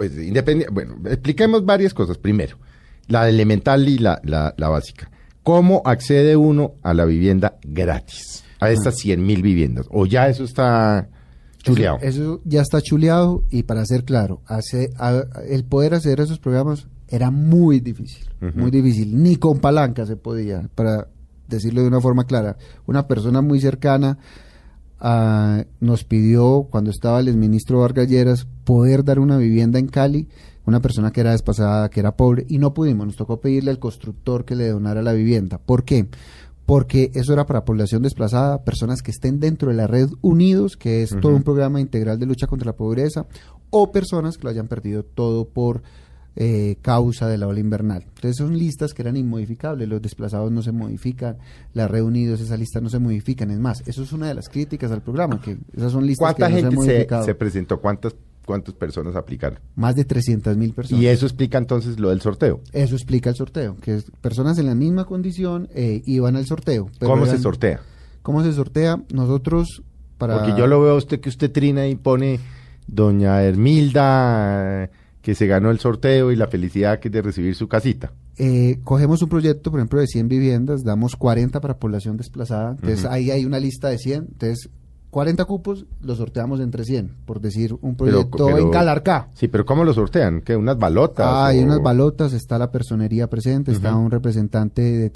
Pues, independe- bueno, expliquemos varias cosas. Primero, la elemental y la, la, la básica. ¿Cómo accede uno a la vivienda gratis? A estas 100 mil viviendas. ¿O ya eso está chuleado? Eso, eso ya está chuleado y para ser claro, hace, a- el poder hacer esos programas era muy difícil, muy difícil. Ni con palanca se podía, para decirlo de una forma clara. Una persona muy cercana nos pidió, cuando estaba el exministro Vargas Lleras, poder dar una vivienda en Cali, una persona que era despasada, que era pobre, y no pudimos. Nos tocó pedirle al constructor que le donara la vivienda. ¿Por qué? Porque eso era para población desplazada, personas que estén dentro de la red Unidos, que es todo un programa integral de lucha contra la pobreza, o personas que lo hayan perdido todo por eh, causa de la ola invernal. Entonces son listas que eran inmodificables, los desplazados no se modifican, la red Unidos, esas listas no se modifican. Es más, eso es una de las críticas al programa, que esas son listas que ¿Cuánta no se han gente se, modificado. se presentó? ¿Cuántas, ¿Cuántas personas aplicaron? Más de 300 mil personas. Y eso explica entonces lo del sorteo. Eso explica el sorteo, que es- personas en la misma condición eh, iban al sorteo. pero ¿Cómo se sortea? ¿Cómo se sortea? Nosotros, para... Porque yo lo veo a usted que usted trina y pone doña Hermilda que se ganó el sorteo y la felicidad que es de recibir su casita. eh, cogemos un proyecto, por ejemplo, de 100 viviendas, damos 40 para población desplazada, entonces ahí hay una lista de 100, entonces 40 cupos los sorteamos entre 100, por decir un proyecto pero- en Calarcá. Sí, pero ¿cómo lo sortean? ¿Qué? ¿Unas balotas? Ah, hay unas balotas, está la personería presente, está un representante de,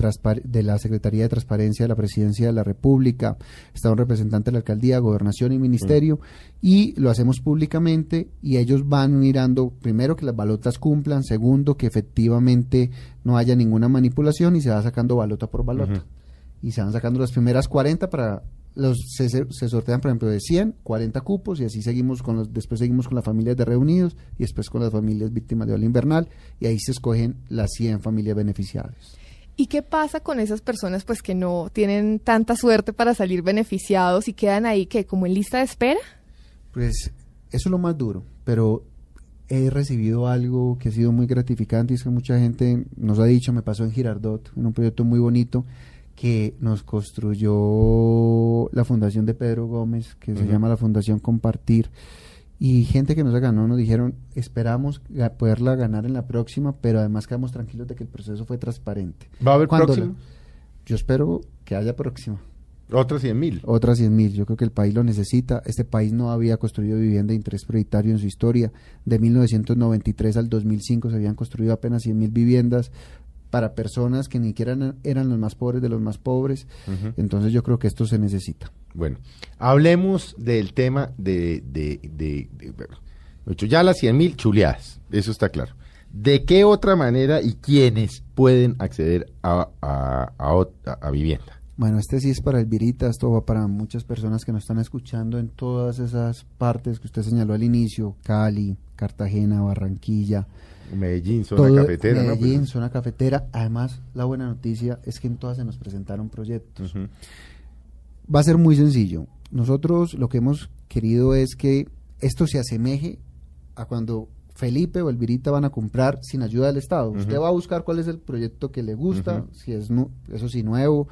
de la Secretaría de Transparencia de la Presidencia de la República, está un representante de la Alcaldía, Gobernación y Ministerio, y lo hacemos públicamente y ellos van mirando, primero, que las balotas cumplan, segundo, que efectivamente no haya ninguna manipulación y se va sacando balota por balota. Y se van sacando las primeras 40 para... Los, se, se- sortean, por ejemplo, de 100, 40 cupos y así seguimos con los, después seguimos con las familias de reunidos y después con las familias víctimas de ola invernal y ahí se escogen las 100 familias beneficiarias. ¿Y qué pasa con esas personas pues que no tienen tanta suerte para salir beneficiados y quedan ahí que como en lista de espera? Pues eso es lo más duro, pero he recibido algo que ha sido muy gratificante y es que mucha gente nos ha dicho, me pasó en Girardot, en un proyecto muy bonito que nos construyó la fundación de Pedro Gómez, que se llama la Fundación Compartir, y gente que nos ganó nos dijeron, esperamos poderla ganar en la próxima, pero además quedamos tranquilos de que el proceso fue transparente. ¿Va a haber la- yo espero que haya próxima. Otras 100 mil. Otras 100 mil. Yo creo que el país lo necesita. Este país no había construido vivienda de interés prioritario en su historia. De 1993 al 2005 se habían construido apenas 100 mil viviendas para personas que ni siquiera eran, eran los más pobres de los más pobres. Entonces yo creo que esto se necesita. Bueno, hablemos del tema de, de, de, de- ocho, ya las 100 mil chuleadas, eso está claro. ¿De qué otra manera y quiénes pueden acceder a, a- a vivienda? Bueno, este sí es para el Virita, esto va para muchas personas que nos están escuchando en todas esas partes que usted señaló al inicio, Cali, Cartagena, Barranquilla, Medellín, zona todo cafetera, ¿no? Medellín, Pues- zona cafetera. Además, la buena noticia es que en todas se nos presentaron proyectos. Va a ser muy sencillo. Nosotros lo que hemos querido es que esto se asemeje a cuando Felipe o Elvirita van a comprar sin ayuda del Estado. Usted va a buscar cuál es el proyecto que le gusta, si es eso sí nuevo,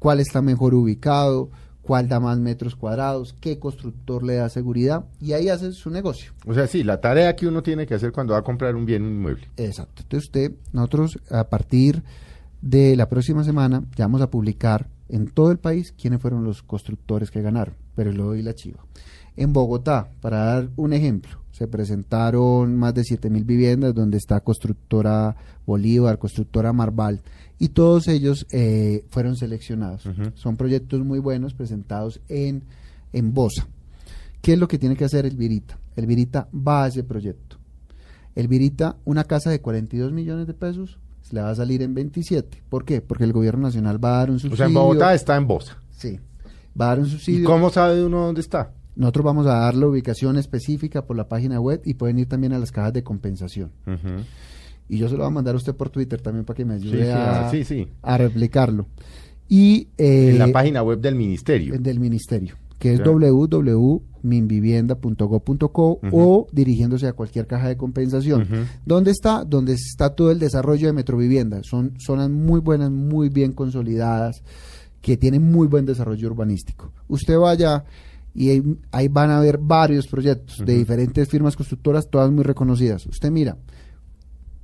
cuál está mejor ubicado, cuál da más metros cuadrados, qué constructor le da seguridad y ahí hace su negocio. O sea, sí, la tarea que uno tiene que hacer cuando va a comprar un bien un inmueble. Exacto. Entonces usted, nosotros a partir de la próxima semana ya vamos a publicar en todo el país quiénes fueron los constructores que ganaron, pero le doy la chiva. En Bogotá, para dar un ejemplo, se presentaron más de 7.000 viviendas donde está constructora Bolívar, constructora Marval, y todos ellos eh, fueron seleccionados. Son proyectos muy buenos presentados en, en Bosa. ¿Qué es lo que tiene que hacer el Virita? El Virita va a ese proyecto. El Virita, una casa de 42 millones de pesos, se le va a salir en 27. ¿Por qué? Porque el gobierno nacional va a dar un subsidio. O sea, en Bogotá está en Bosa. Sí. Va a dar un ¿Y subsidio. cómo sabe uno dónde está? Nosotros vamos a dar la ubicación específica por la página web y pueden ir también a las cajas de compensación. Y yo se lo voy a mandar a usted por Twitter también para que me ayude Sí, a, ah, sí, sí. a replicarlo. Y eh, En la página web del ministerio. del ministerio, que es www.minvivienda.go.co o dirigiéndose a cualquier caja de compensación. ¿Dónde está? Donde está todo el desarrollo de Metrovivienda. Son zonas muy buenas, muy bien consolidadas, que tienen muy buen desarrollo urbanístico. Usted vaya y ahí, ahí van a ver varios proyectos de diferentes firmas constructoras, todas muy reconocidas. Usted mira,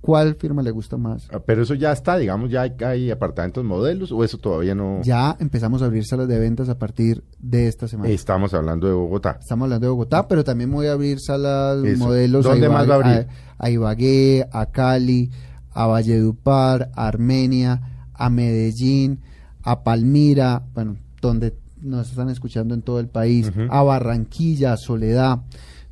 ¿cuál firma le gusta más? Ah, Pero eso ya está, digamos, ya hay, hay apartamentos modelos o eso todavía no. Ya empezamos a abrir salas de ventas a partir de esta semana. Estamos hablando de Bogotá. Estamos hablando de Bogotá, pero también voy a abrir salas, Eso. modelos ¿Dónde más va a abrir? A, a Ibagué, a Cali, a Valledupar, a Armenia, a Medellín, a Palmira, bueno, donde nos están escuchando en todo el país, a Barranquilla, a Soledad.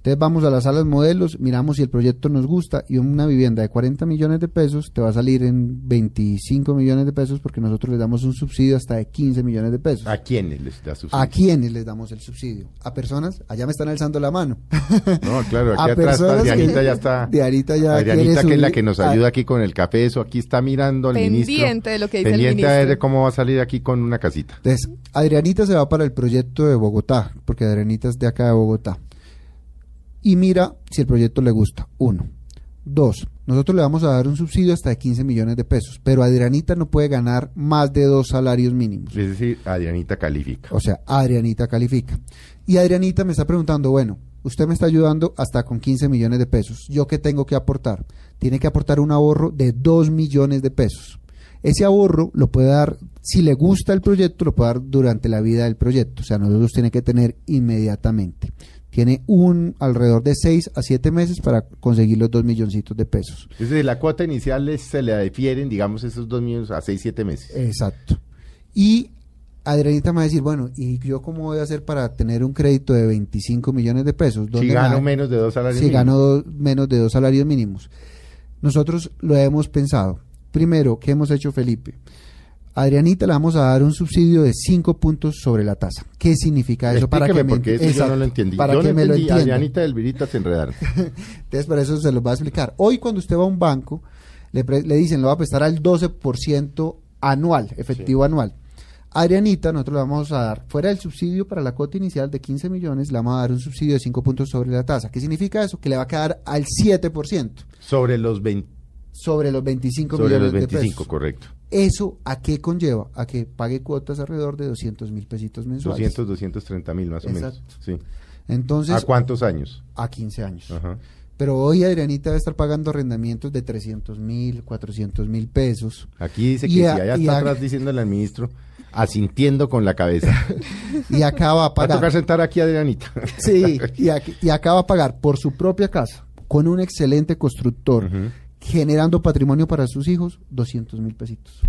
Entonces vamos a las salas modelos, miramos si el proyecto nos gusta y una vivienda de 40 millones de pesos te va a salir en 25 millones de pesos porque nosotros les damos un subsidio hasta de 15 millones de pesos. ¿A quiénes les da subsidio? ¿A quiénes les damos el subsidio? A personas, allá me están alzando la mano. No, claro, aquí A atrás está que- Dianita ya está. Dianita ya Adrianita, quiere que es la que nos ayuda aquí con el café, eso aquí está mirando al ministro. Pendiente de lo que dice el Pendiente a ver ministro. de cómo va a salir aquí con una casita. Entonces, Adrianita se va para el proyecto de Bogotá, porque Adrianita es de acá de Bogotá. Y mira si el proyecto le gusta. Uno. Dos. Nosotros le vamos a dar un subsidio hasta de 15 millones de pesos, pero Adrianita no puede ganar más de dos salarios mínimos. Es decir, Adrianita califica. O sea, Adrianita califica. Y Adrianita me está preguntando, bueno, usted me está ayudando hasta con 15 millones de pesos. ¿Yo qué tengo que aportar? Tiene que aportar un ahorro de 2 millones de pesos. Ese ahorro lo puede dar, si le gusta el proyecto, lo puede dar durante la vida del proyecto. O sea, nosotros tiene que tener inmediatamente. Tiene un alrededor de 6 a 7 meses para conseguir los 2 milloncitos de pesos. Es decir, la cuota inicial les- se le difieren, digamos, esos dos millones a seis, siete meses. Exacto. Y Adrianita me va a decir, bueno, ¿y yo cómo voy a hacer para tener un crédito de 25 millones de pesos? si ¿Dónde me gano menos de dos salarios si mínimos. gano do- menos de dos salarios mínimos. Nosotros lo hemos pensado. Primero, ¿qué hemos hecho, Felipe? Adrianita le vamos a dar un subsidio de 5 puntos sobre la tasa. ¿Qué significa eso? para que me- porque eso yo no Exacto, lo entendí. Para yo que no me lo entienda. Adrianita del Virita se enredaron. Entonces, por eso se los va a explicar. Hoy, cuando usted va a un banco, le, pre- le dicen, lo va a prestar al 12% anual, efectivo anual. Adrianita, nosotros le vamos a dar, fuera del subsidio para la cuota inicial de 15 millones, le vamos a dar un subsidio de 5 puntos sobre la tasa. ¿Qué significa eso? Que le va a quedar al 7% Sobre los 20, sobre los 25 sobre millones los de 25, pesos. correcto. ¿Eso a qué conlleva? A que pague cuotas alrededor de 200 mil pesitos mensuales. 200, 230 mil más o menos. Exacto. Sí. Entonces, ¿A cuántos años? a 15 años. Ajá. Pero hoy Adrianita debe estar pagando arrendamientos de 300 mil, 400 mil pesos. Aquí dice que si a- allá está a- atrás diciéndole al ministro, asintiendo con la cabeza. Y acá va a Va a tocar pagar. sentar aquí a Adrianita. Sí, y, aquí- y acá va a pagar por su propia casa, con un excelente constructor, Ujú. Generando patrimonio para sus hijos, 200 mil pesitos.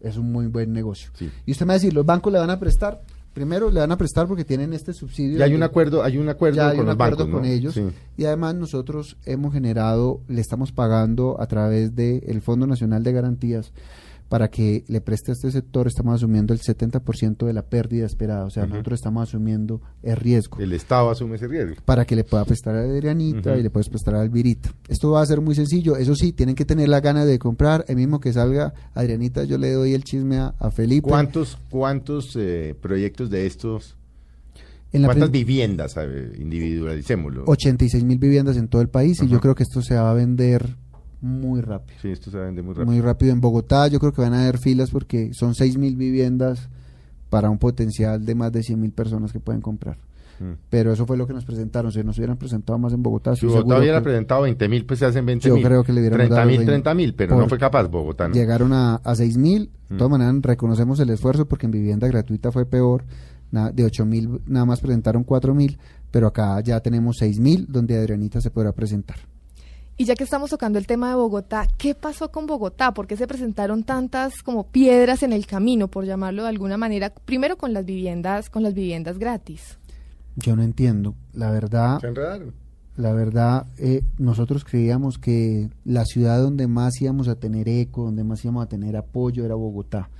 Es un muy buen negocio. Sí. Y usted me va a decir, ¿los bancos le van a prestar? Primero le van a prestar porque tienen este subsidio. Y hay de- un acuerdo, hay un acuerdo ya hay con un los acuerdo bancos, con ¿no? ellos Sí. y además nosotros hemos generado, le estamos pagando a través del Fondo Nacional de Garantías para que le preste a este sector, estamos asumiendo el 70% de la pérdida esperada, o sea, nosotros estamos asumiendo el riesgo El Estado asume ese riesgo. para que le pueda prestar a Adrianita y le puedes prestar a Alvirita. Esto va a ser muy sencillo, eso sí, tienen que tener la gana de comprar, el mismo que salga Adrianita, yo le doy el chisme a, a Felipe. ¿Cuántos, cuántos eh, proyectos de estos, En la cuántas viviendas, individualicémoslo? 86 mil viviendas en todo el país y yo creo que esto se va a vender muy rápido. Sí, esto se vende muy rápido. Muy rápido en Bogotá, yo creo que van a haber filas porque son 6 mil viviendas para un potencial de más de 100 mil personas que pueden comprar. Mm. Pero eso fue lo que nos presentaron. Si nos hubieran presentado más en Bogotá, Si Bogotá hubiera que presentado 20 mil, pues se hacen 20 Yo mil. creo que le hubiéramos 30 dado mil, 20. 30 mil, pero no fue capaz Bogotá, ¿no? llegaron a, a 6 mil. De Mm. todas maneras, reconocemos el esfuerzo porque en vivienda gratuita fue peor. Na- de 8 mil nada más presentaron 4 mil, pero acá ya tenemos 6 mil donde Adrianita se podrá presentar. Y ya que estamos tocando el tema de Bogotá, ¿qué pasó con Bogotá? ¿Por qué se presentaron tantas como piedras en el camino, por llamarlo de alguna manera? Primero con las viviendas, con las viviendas gratis. Yo no entiendo. La verdad, Se enredaron. La verdad, eh, nosotros creíamos que la ciudad donde más íbamos a tener eco, donde más íbamos a tener apoyo era Bogotá.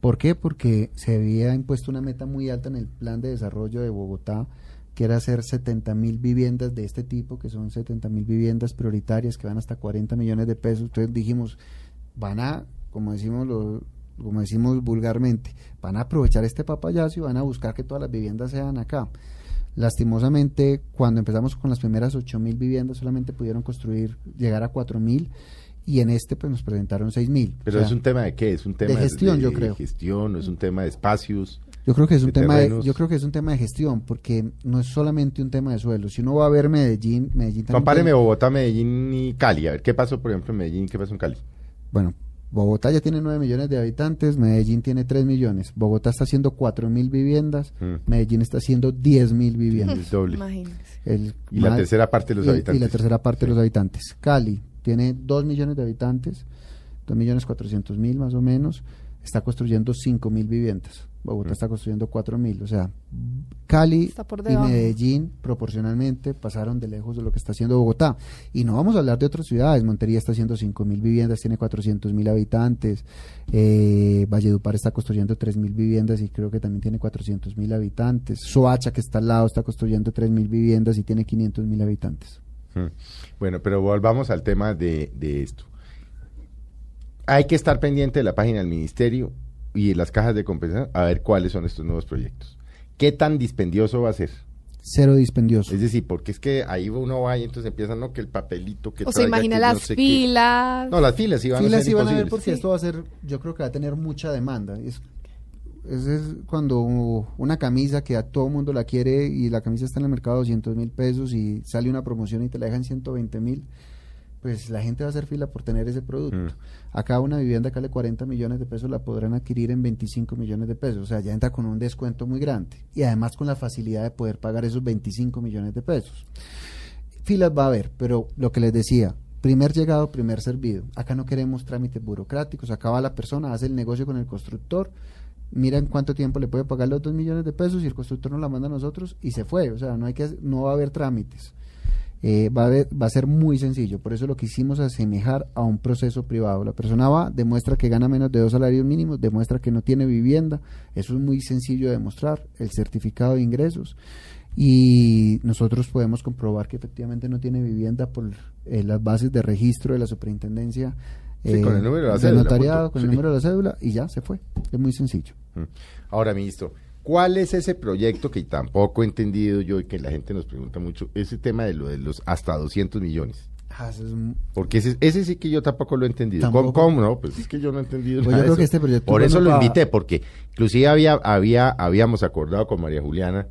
¿Por qué? Porque se había impuesto una meta muy alta en el plan de desarrollo de Bogotá, que era hacer 70 mil viviendas de este tipo, que son 70 mil viviendas prioritarias que van hasta 40 millones de pesos. Entonces dijimos, van a, como decimos lo- como decimos vulgarmente, van a aprovechar este papayazo y van a buscar que todas las viviendas sean acá. Lastimosamente, cuando empezamos con las primeras 8 mil viviendas, solamente pudieron construir, llegar a 4 mil, y en este pues nos presentaron 6 mil. Pero es un tema de qué? Es un tema gestión, yo creo. gestión, es un tema de espacios. Yo creo que es un tema de, yo creo que es un tema de gestión, porque no es solamente un tema de suelo. Si uno va a ver Medellín, Medellín también Compáreme Bogotá, Medellín y Cali. A ver, ¿qué pasó, por ejemplo, en Medellín? ¿Qué pasó en Cali? Bueno, Bogotá ya tiene 9 millones de habitantes, Medellín tiene 3 millones. Bogotá está haciendo 4 mil viviendas, Mm. Medellín está haciendo 10 mil viviendas. El doble. Imagínense. El Y la tercera parte de los y- habitantes. Y la tercera parte de los habitantes. Cali tiene 2 millones de habitantes, 2 millones 400 mil más o menos, está construyendo 5 mil viviendas. Bogotá Mm. está construyendo 4 mil. O sea, Cali y. Medellín proporcionalmente pasaron de lejos de lo que está haciendo Bogotá. Y no vamos a hablar de otras ciudades. Montería está haciendo 5 mil viviendas, tiene 400 mil habitantes. Eh, Valledupar está construyendo 3 mil viviendas y creo que también tiene 400 mil habitantes. Soacha, que está al lado, está construyendo 3 mil viviendas y tiene 500 mil habitantes. Mm. Bueno, pero volvamos al tema de, de esto. Hay que estar pendiente de la página del ministerio y las cajas de compensación a ver cuáles son estos nuevos proyectos. ¿Qué tan dispendioso va a ser? Cero dispendioso. Es decir, porque es que ahí uno va y entonces empiezan, no, que el papelito, que O se imagina que las no sé qué. filas. No, las filas sí van Filas a ser sí van a ver porque esto va a ser, yo creo que va a tener mucha demanda. Es, es, es cuando una camisa que a todo mundo la quiere y la camisa está en el mercado a 200 mil pesos y sale una promoción y te la dejan 120 mil, pues la gente va a hacer fila por tener ese producto. Mm. Acá una vivienda que vale 40 millones de pesos la podrán adquirir en 25 millones de pesos. O sea, ya entra con un descuento muy grande y además con la facilidad de poder pagar esos 25 millones de pesos filas va a haber, pero lo que les decía, primer llegado, primer servido. Acá no queremos trámites burocráticos, acá va la persona, hace el negocio con el constructor, mira en cuánto tiempo le puede pagar los dos millones de pesos y el constructor nos la manda a nosotros y se fue. O sea, no hay que, no va a haber trámites. Eh, va, a haber- va a ser muy sencillo, por eso lo quisimos asemejar a un proceso privado. La persona va, demuestra que gana menos de dos salarios mínimos, demuestra que no tiene vivienda, eso es muy sencillo de demostrar, el certificado de ingresos y nosotros podemos comprobar que efectivamente no tiene vivienda por eh, las bases de registro de la superintendencia eh, Sí, con el número de la del cédula, notariado, con el número de la cédula y ya se fue. Es muy sencillo. Mm. Ahora, ministro, ¿cuál es ese proyecto que tampoco he entendido yo y que la gente nos pregunta mucho? Ese tema de lo de los hasta 200 millones. Ah, Porque ese, ese sí que yo tampoco lo he entendido. Tampoco. ¿Cómo, cómo no? Pues es que yo no he entendido Pues nada creo que este proyecto Por es eso lo invité, porque inclusive había, había, habíamos acordado con María Juliana,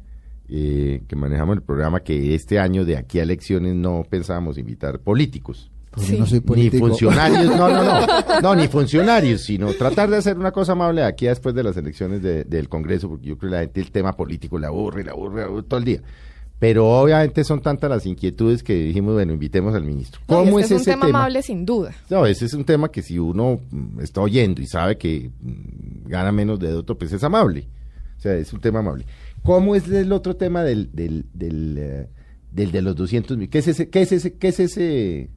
eh, que manejamos el programa, que este año de aquí a elecciones no pensábamos invitar políticos. Sí. no soy Ni político. funcionarios, no, no, no, no, ni funcionarios, sino tratar de hacer una cosa amable aquí después de las elecciones de- del Congreso, porque yo creo que la gente el tema político le aburre, le aburre, aburre todo el día. Pero obviamente son tantas las inquietudes que dijimos, bueno, invitemos al ministro. No, ¿Cómo este es, es un ese tema, amable sin duda. No, ese es un tema que si uno está oyendo y sabe que mm, gana menos de otro, pues es amable. O sea, es un tema amable. ¿Cómo es el otro tema del, del, del, eh, del de los 200 mil? ¿Qué es ese, qué es ese, qué es ese,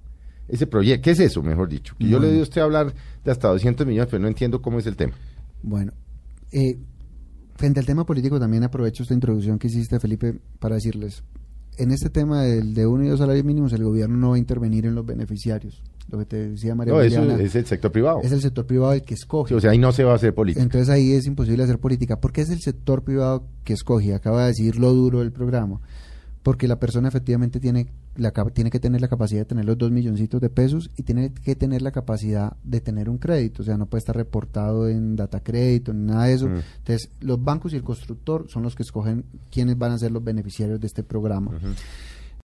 ese proyecto? ¿Qué es eso, mejor dicho? Que yo le doy a usted a hablar de hasta 200 millones, pero no entiendo cómo es el tema. Bueno, eh, frente al tema político también aprovecho esta introducción que hiciste, Felipe, para decirles, en este tema del de uno y dos salarios mínimos, el gobierno no va a intervenir en los beneficiarios. Lo que te decía María No, eso es el sector privado. es el sector privado el que escoge. Sí, o sea, ahí no se va a hacer política. Entonces ahí es imposible hacer política. ¿Por qué es el sector privado que escoge? Acaba de decir lo duro del programa. Porque la persona efectivamente tiene, la, tiene que tener la capacidad de tener los dos milloncitos de pesos y tiene que tener la capacidad de tener un crédito. O sea, no puede estar reportado en data crédito ni nada de eso. Mm. Entonces, los bancos y el constructor son los que escogen quiénes van a ser los beneficiarios de este programa.